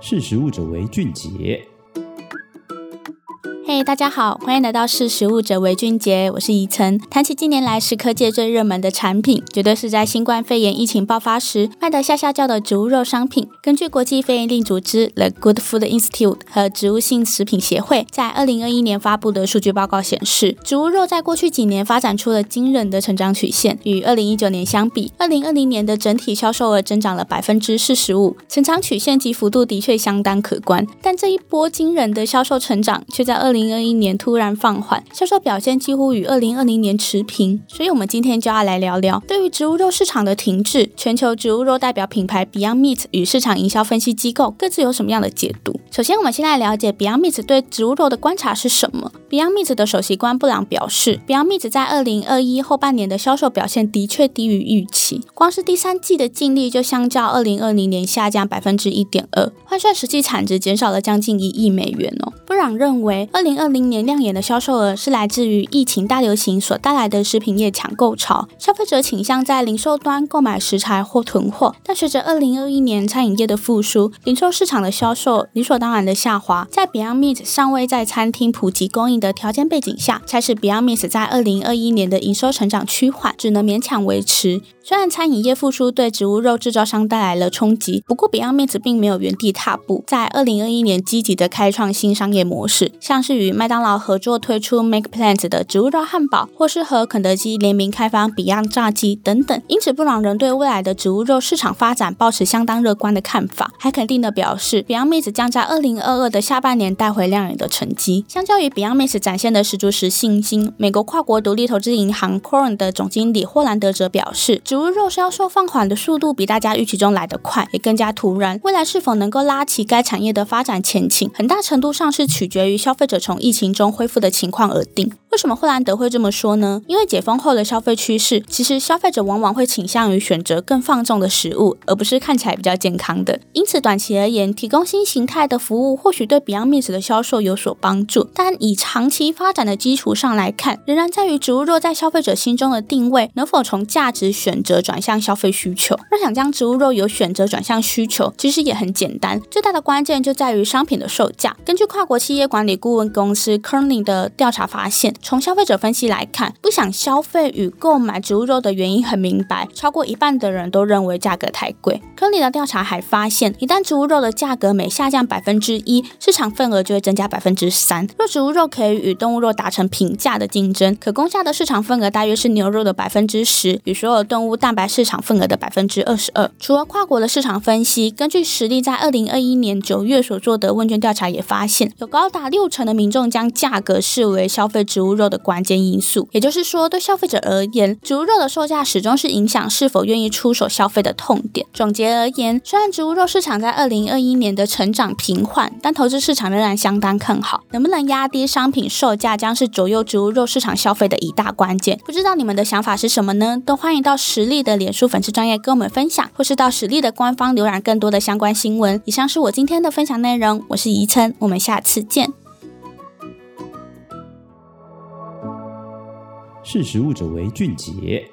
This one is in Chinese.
识时务者为俊杰。嘿大家好，欢迎来到识食物者韦俊杰，我是怡晨。谈起近年来食科界最热门的产品，绝对是在新冠肺炎疫情爆发时卖得下下叫的植物肉商品。根据国际非营利组织 The Good Food Institute 和植物性食品协会在二零二一年发布的数据报告显示，植物肉在过去几年发展出了惊人的成长曲线。与二零一九年相比，二零二零年的整体销售额增长了百分之四十五，成长曲线及幅度的确相当可观。但这一波惊人的销售成长，却在二零零二一年突然放缓，销售表现几乎与二零二零年持平。所以，我们今天就要来聊聊对于植物肉市场的停滞，全球植物肉代表品牌 Beyond Meat 与市场营销分析机构各自有什么样的解读？首先，我们先来了解 Beyond Meat 对植物肉的观察是什么。Beyond Meat 的首席官布朗表示，Beyond Meat 在二零二一后半年的销售表现的确低于预期，光是第三季的净利就相较二零二零年下降百分之一点二，换算实际产值减少了将近一亿美元哦。布朗认为，二零二零年亮眼的销售额是来自于疫情大流行所带来的食品业抢购潮，消费者倾向在零售端购买食材或囤货。但随着二零二一年餐饮业的复苏，零售市场的销售理所当然的下滑。在 Beyond Meat 尚未在餐厅普及供应的条件背景下，才使 Beyond mist 在二零二一年的营收成长趋缓，只能勉强维持。虽然餐饮业复苏对植物肉制造商带来了冲击，不过 Beyond Meat 并没有原地踏步，在二零二一年积极的开创新商业模式，像是与麦当劳合作推出 Make Plant 的植物肉汉堡，或是和肯德基联名开发 Beyond 炸鸡等等。因此，布朗仍对未来的植物肉市场发展抱持相当乐观的看法，还肯定的表示，Beyond Meat 将在二零二二的下半年带回亮眼的成绩。相较于 Beyond Meat 展现的十足实信心，美国跨国独立投资银行 Coren 的总经理霍兰德则表示，植物肉销售放缓的速度比大家预期中来得快，也更加突然。未来是否能够拉起该产业的发展前景，很大程度上是取决于消费者从疫情中恢复的情况而定。为什么霍兰德会这么说呢？因为解封后的消费趋势，其实消费者往往会倾向于选择更放纵的食物，而不是看起来比较健康的。因此，短期而言，提供新形态的服务或许对 Beyond Meat 的销售有所帮助，但以长期发展的基础上来看，仍然在于植物肉在消费者心中的定位能否从价值选择转向。消费需求，若想将植物肉由选择转向需求，其实也很简单。最大的关键就在于商品的售价。根据跨国企业管理顾问公司 Kearney 的调查发现，从消费者分析来看，不想消费与购买植物肉的原因很明白，超过一半的人都认为价格太贵。科里的调查还发现，一旦植物肉的价格每下降百分之一，市场份额就会增加百分之三。若植物肉可以与动物肉达成平价的竞争，可攻下的市场份额大约是牛肉的百分之十，与所有动物蛋白。市场份额的百分之二十二。除了跨国的市场分析，根据实力在二零二一年九月所做的问卷调查也发现，有高达六成的民众将价格视为消费植物猪肉的关键因素。也就是说，对消费者而言，植物肉的售价始终是影响是否愿意出手消费的痛点。总结而言，虽然植物肉市场在二零二一年的成长平缓，但投资市场仍然相当看好。能不能压低商品售价，将是左右植物肉市场消费的一大关键。不知道你们的想法是什么呢？都欢迎到实力的脸书粉丝专业跟我们分享，或是到实力的官方浏览更多的相关新闻。以上是我今天的分享内容，我是怡岑，我们下次见。识时务者为俊杰。